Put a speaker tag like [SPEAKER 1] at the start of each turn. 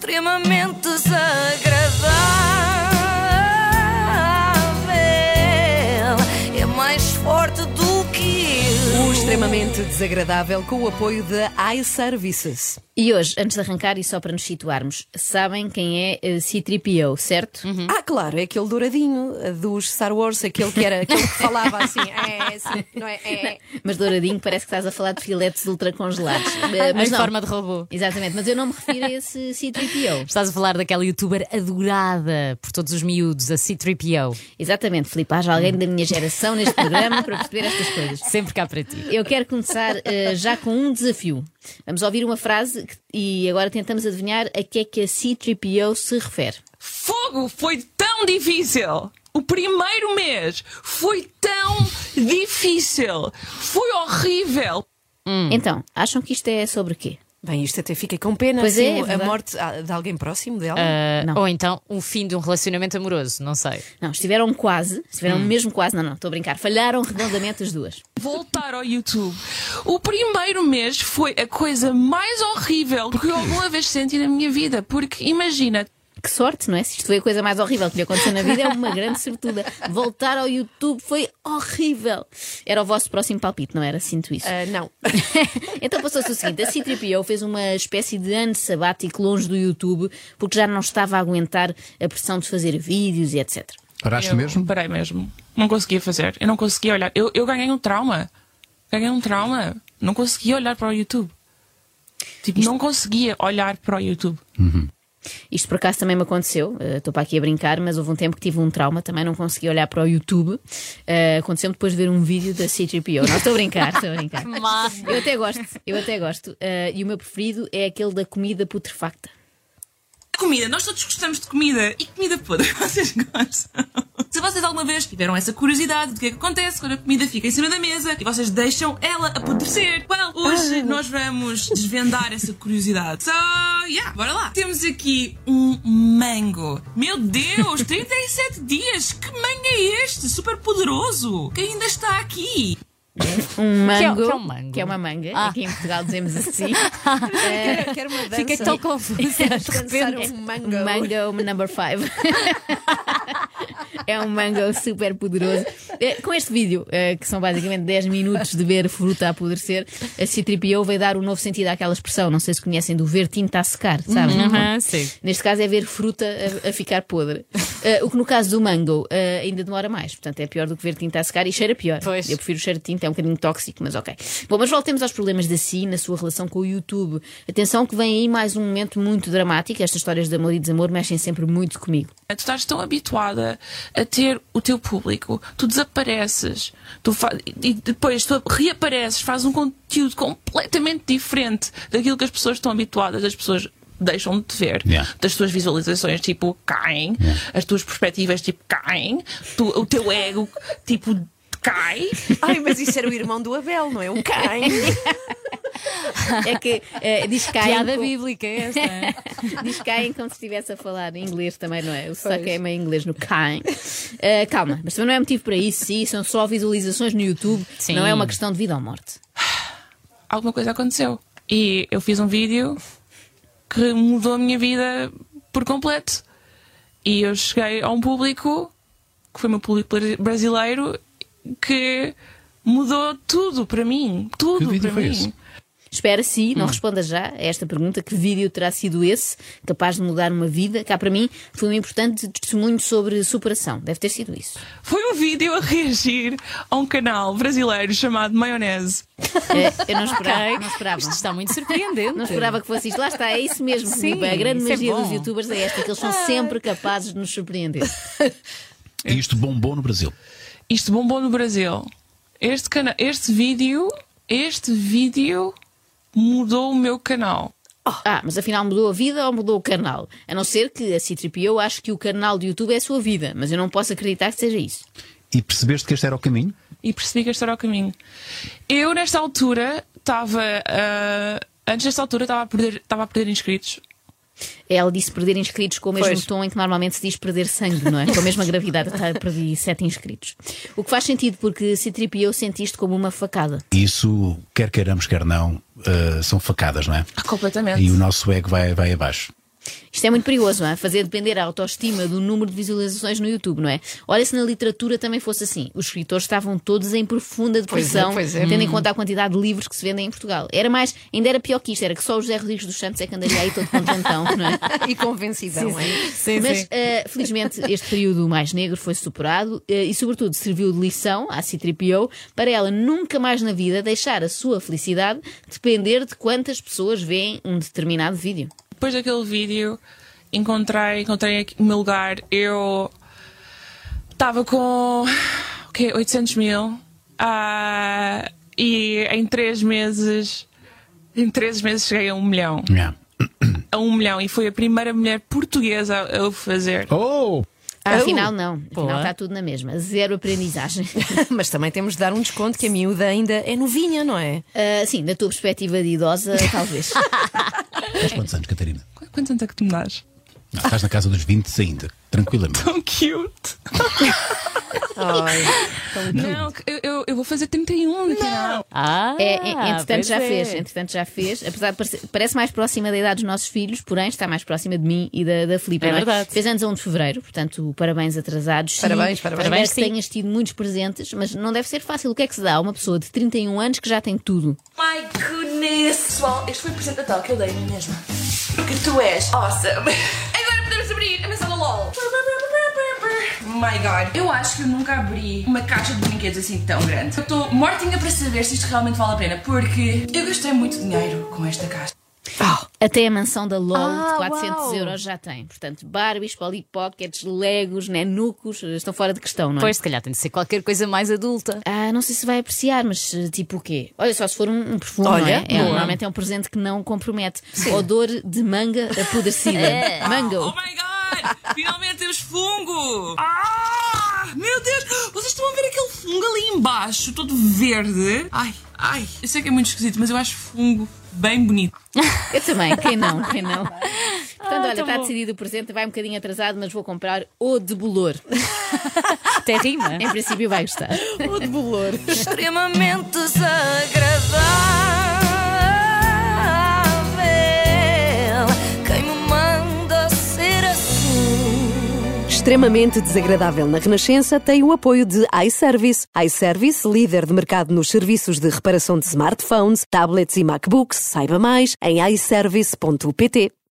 [SPEAKER 1] extremamente desagradável.
[SPEAKER 2] Extremamente desagradável com o apoio da iServices.
[SPEAKER 3] E hoje, antes de arrancar e só para nos situarmos, sabem quem é uh, C-3PO, certo?
[SPEAKER 2] Ah, claro, é aquele douradinho eh, dos Star Wars, aquele que era aquele que falava assim, é, assim, não é? é.
[SPEAKER 3] Mas douradinho parece que estás a falar de filetes ultracongelados. Uh, mas
[SPEAKER 4] em
[SPEAKER 3] não.
[SPEAKER 4] forma de robô.
[SPEAKER 3] Exatamente, mas eu não me refiro a esse C-3PO.
[SPEAKER 4] Estás a falar daquela youtuber adorada por todos os miúdos, a C3PO.
[SPEAKER 3] Exatamente, Filipe, haja alguém da minha geração neste programa para perceber estas coisas.
[SPEAKER 4] Sempre cá para ti.
[SPEAKER 3] Eu quero começar eh, já com um desafio. Vamos ouvir uma frase que- e agora tentamos adivinhar a que é que a C-3PO se refere.
[SPEAKER 5] Fogo foi tão difícil. O primeiro mês foi tão difícil. Foi horrível.
[SPEAKER 3] Então, acham que isto é sobre quê?
[SPEAKER 2] Bem, isto até fica com pena.
[SPEAKER 3] Pois
[SPEAKER 2] assim,
[SPEAKER 3] é, é
[SPEAKER 2] a morte de alguém próximo dela.
[SPEAKER 3] Não.
[SPEAKER 4] ou então o fim de um relacionamento amoroso, não sei.
[SPEAKER 3] Não, estiveram quase, estiveram mesmo quase, não, não, estou a brincar, falharam redondamente as duas.
[SPEAKER 5] Voltar ao YouTube. O primeiro mês foi a coisa mais horrível que eu alguma vez senti na minha vida. Porque imagina,
[SPEAKER 3] Que sorte, não é? Se isto foi a coisa mais horrível que lhe aconteceu na vida, é uma grande sortuda. Voltar ao YouTube foi horrível. Era o vosso próximo palpite, não era? Sinto isso.
[SPEAKER 2] Ah, não.
[SPEAKER 3] então passou-se o seguinte: a C3PO fez uma espécie de ano sabático longe do YouTube porque já não estava a aguentar a pressão de fazer vídeos e etc.
[SPEAKER 6] Paraste
[SPEAKER 5] eu
[SPEAKER 6] mesmo?
[SPEAKER 5] parei mesmo. Não conseguia fazer. Eu não conseguia olhar. Eu, eu ganhei um trauma. Ganhei um trauma. Não conseguia olhar para o YouTube. Tipo, não conseguia olhar para o YouTube.
[SPEAKER 3] Isto por acaso também me aconteceu, eh, estou para aqui a brincar, mas houve um tempo que tive um trauma, também não consegui olhar para o YouTube. Eh, Aconteceu-me depois de ver um vídeo da C3PO. Não, estou a brincar, estou a brincar. Eu até gosto, eu até gosto. Eh, e o meu preferido é aquele da comida putrefacta.
[SPEAKER 7] Comida, nós todos gostamos de comida. E comida podre, vocês gostam? Se vocês alguma vez tiveram essa curiosidade do que é que acontece quando a comida fica em cima da mesa e vocês deixam ela apodrecer, well, hoje nós vamos desvendar essa curiosidade. So, yeah, bora lá. Temos aqui um mango. Meu Deus, 37 dias! Que mango é este? Super poderoso! Que ainda está aqui!
[SPEAKER 3] Um
[SPEAKER 4] Que é-
[SPEAKER 3] mango.
[SPEAKER 4] que é um mango?
[SPEAKER 3] que é uma manga.
[SPEAKER 4] Ah.
[SPEAKER 3] Aqui em Portugal dizemos assim.
[SPEAKER 2] Quero, quero uma dança.
[SPEAKER 4] Fiquei tão confusa.
[SPEAKER 2] Dançar
[SPEAKER 4] repente.
[SPEAKER 2] um mango.
[SPEAKER 3] Mango number 5. é um mango super poderoso. Eh, Com este vídeo, eh, que são basicamente 10 minutos de ver fruta a apodrecer, a C3PO vai dar um novo sentido àquela expressão. Não sei se conhecem do ver tinta a secar, sabes?
[SPEAKER 4] Aham, sim.
[SPEAKER 3] Neste caso é ver fruta a, a ficar podre. Eh, o que no caso do mango eh, ainda demora mais. Portanto, é pior do que ver tinta a secar e cheira pior.
[SPEAKER 4] Pois.
[SPEAKER 3] Eu prefiro o cheiro de tinta, é um bocadinho tóxico, mas ok. Bom, mas voltemos aos problemas da Si na sua relação com o YouTube. Atenção que vem aí mais um momento muito dramático. Estas histórias de amor e desamor mexem sempre muito comigo.
[SPEAKER 5] Tu estás tão habituada a ter o teu público, tu desapareces, tu e depois tu reapareces, fazes um conteúdo completamente diferente daquilo que as pessoas estão habituadas, as pessoas deixam de te ver,
[SPEAKER 6] Yeah.
[SPEAKER 5] das tuas visualizações tipo caem, as tuas perspectivas tipo caem, tu- o teu ego tipo cai.
[SPEAKER 2] Ai, mas isso era o irmão do Abel, não é? Um cãe.
[SPEAKER 3] É que eh, diz Caim.
[SPEAKER 4] Piada
[SPEAKER 3] com-
[SPEAKER 4] bíblica é esta.
[SPEAKER 3] Diz Caim como se estivesse a falar em inglês também, não é? O sotaque é meio inglês no Caim. Eh, calma, mas também não é motivo para isso, sim, são só visualizações no YouTube,
[SPEAKER 4] Sim.
[SPEAKER 3] não é uma questão de vida ou morte.
[SPEAKER 5] alguma coisa aconteceu. E eu fiz um vídeo que mudou a minha vida por completo. E eu cheguei a um público, que foi o meu público brasileiro, que mudou tudo para mim. Tudo
[SPEAKER 6] Que vídeo
[SPEAKER 5] para
[SPEAKER 6] foi
[SPEAKER 5] mim.
[SPEAKER 6] esse?
[SPEAKER 3] Espera se, não responda já a esta pergunta, que vídeo terá sido esse, capaz de mudar uma vida? Cá para mim foi um importante testemunho sobre superação. Deve ter sido isso.
[SPEAKER 5] Foi um vídeo a reagir a um canal brasileiro chamado Maionese.
[SPEAKER 3] Eh, eu não esperava, não esperava.
[SPEAKER 4] Isto está muito surpreendente.
[SPEAKER 3] Não esperava que fosse isto. Lá está, é isso mesmo.
[SPEAKER 4] Sim,
[SPEAKER 3] a grande
[SPEAKER 4] é
[SPEAKER 3] magia
[SPEAKER 4] bom.
[SPEAKER 3] dos youtubers é esta, que eles são sempre capazes de nos surpreender.
[SPEAKER 6] E isto bombou no Brasil.
[SPEAKER 5] Isto bombou no Brasil. Este, cana este vídeo, este vídeo mudou o meu canal.
[SPEAKER 3] Ah, mas afinal mudou a vida ou mudou o canal? A não ser que a C3PO ache que o canal do YouTube é a sua vida, mas eu não posso acreditar que seja isso.
[SPEAKER 6] E percebeste que este era o caminho?
[SPEAKER 5] e percebi que este era o caminho. Eu, nesta altura, estava. ah, antes desta altura, estava a perder, estava a perder inscritos.
[SPEAKER 3] Ela disse perder inscritos com o mesmo
[SPEAKER 2] Pois.
[SPEAKER 3] tom em que normalmente se diz perder sangue, não é? Com a mesma gravidade, tá, perdi 7 inscritos. O que faz sentido porque C3PO sente isto como uma facada.
[SPEAKER 6] Isso, quer queiramos, quer não, eh, são facadas, não é?
[SPEAKER 5] Completamente.
[SPEAKER 6] E o nosso ego vai, vai abaixo.
[SPEAKER 3] Isto é muito perigoso, não é? Fazer depender a autoestima do número de visualizações no YouTube, não é? Olha se na literatura também fosse assim. Os escritores estavam todos em profunda
[SPEAKER 2] Pois é,
[SPEAKER 3] depressão,
[SPEAKER 2] pois é.
[SPEAKER 3] tendo em conta a quantidade de livros que se vendem em Portugal. Era mais, ainda era pior que isto, era que só o José Rodrigues dos Santos é que andaria aí todo contentão, não é?
[SPEAKER 2] e convencidão, hein?
[SPEAKER 4] Sim,
[SPEAKER 3] Mas,
[SPEAKER 4] sim.
[SPEAKER 3] eh, felizmente, este período mais negro foi superado eh, e, sobretudo, serviu de lição à C-3PO para ela nunca mais na vida deixar a sua felicidade depender de quantas pessoas veem um determinado vídeo.
[SPEAKER 5] Depois daquele vídeo, encontrei, encontrei o meu lugar. Eu estava com o quê? 800 mil. Ah, e em três meses, em três meses cheguei a um milhão.
[SPEAKER 6] Yeah.
[SPEAKER 5] A um milhão. E foi a primeira mulher portuguesa a o fazer.
[SPEAKER 6] Oh!
[SPEAKER 3] Afinal, não. Afinal, está tudo na mesma. Zero aprendizagem.
[SPEAKER 2] Mas também temos de dar um desconto que a miúda ainda é novinha, não é?
[SPEAKER 3] Ah, sim, da tua perspectiva de idosa, talvez.
[SPEAKER 6] Tens quantos anos, Catarina?
[SPEAKER 5] Qu- Quantos anos é que tu me dás?
[SPEAKER 6] Não, estás na casa dos 20 ainda. Tranquilamente.
[SPEAKER 5] Tão cute.
[SPEAKER 2] Ai,
[SPEAKER 5] Não, eu, eu, eu vou fazer 31 daqui a
[SPEAKER 4] Ah,
[SPEAKER 3] É, é, entretanto já
[SPEAKER 4] é.
[SPEAKER 3] fez, entretanto já fez, apesar de parecer, parece mais próxima da idade dos nossos filhos, porém está mais próxima de mim e da, da Filipe.
[SPEAKER 4] É
[SPEAKER 3] não
[SPEAKER 4] verdade.
[SPEAKER 3] Fez anos a 1 de feveral, portanto, parabéns atrasados. Sim,
[SPEAKER 2] Parabéns, parabéns.
[SPEAKER 3] Espero
[SPEAKER 4] Parabéns,
[SPEAKER 3] que
[SPEAKER 4] sim.
[SPEAKER 3] tenhas tido muitos presentes, mas não deve ser fácil. O que é que se dá a uma pessoa de 31 anos que já tem tudo?
[SPEAKER 7] My goodness! Pessoal, este foi o presente de Natal que eu dei a mim mesma. Porque tu és awesome. Agora podemos abrir a mensagem LOL. My God. Eu acho que eu nunca abri uma caixa de brinquedos assim tão grande. Eu estou mortinha para saber se isto realmente vale a pena, porque eu gastei muito dinheiro com esta caixa.
[SPEAKER 3] Até a mansão da LOL
[SPEAKER 2] Ah,
[SPEAKER 3] de 400
[SPEAKER 2] uau.
[SPEAKER 3] euros já tem. Portanto, Barbies, Polly Pockets, Legos, nenucos, estão fora de questão, não é?
[SPEAKER 4] Pois, se calhar tem de ser qualquer coisa mais adulta.
[SPEAKER 3] Ah, não sei se vai apreciar, mas eh, tipo o quê? Olha, só se for um, um perfume,
[SPEAKER 2] Olha,
[SPEAKER 3] não é? é? Normalmente é um presente que não compromete. Odor de manga apodrecida. Mango.
[SPEAKER 7] Oh my God! Finalmente temos fungo! Ah! Meu Deus! Ver aquele fungo ali embaixo, todo verde? Ai, ai. Eu sei que é muito esquisito, mas eu acho fungo bem bonito.
[SPEAKER 3] Eu também, quem não, quem não. Portanto, olha, está decidido o presente, vai um bocadinho atrasado, mas vou comprar o de bolor.
[SPEAKER 4] Até rima.
[SPEAKER 3] Em princípio vai gostar.
[SPEAKER 2] o de bolor.
[SPEAKER 1] extremamente desagradável.
[SPEAKER 2] Extremamente desagradável na Renascença tem o apoio de iService. iService, líder de mercado nos serviços de reparação de smartphones, tablets e MacBooks. Saiba mais em iService.pt.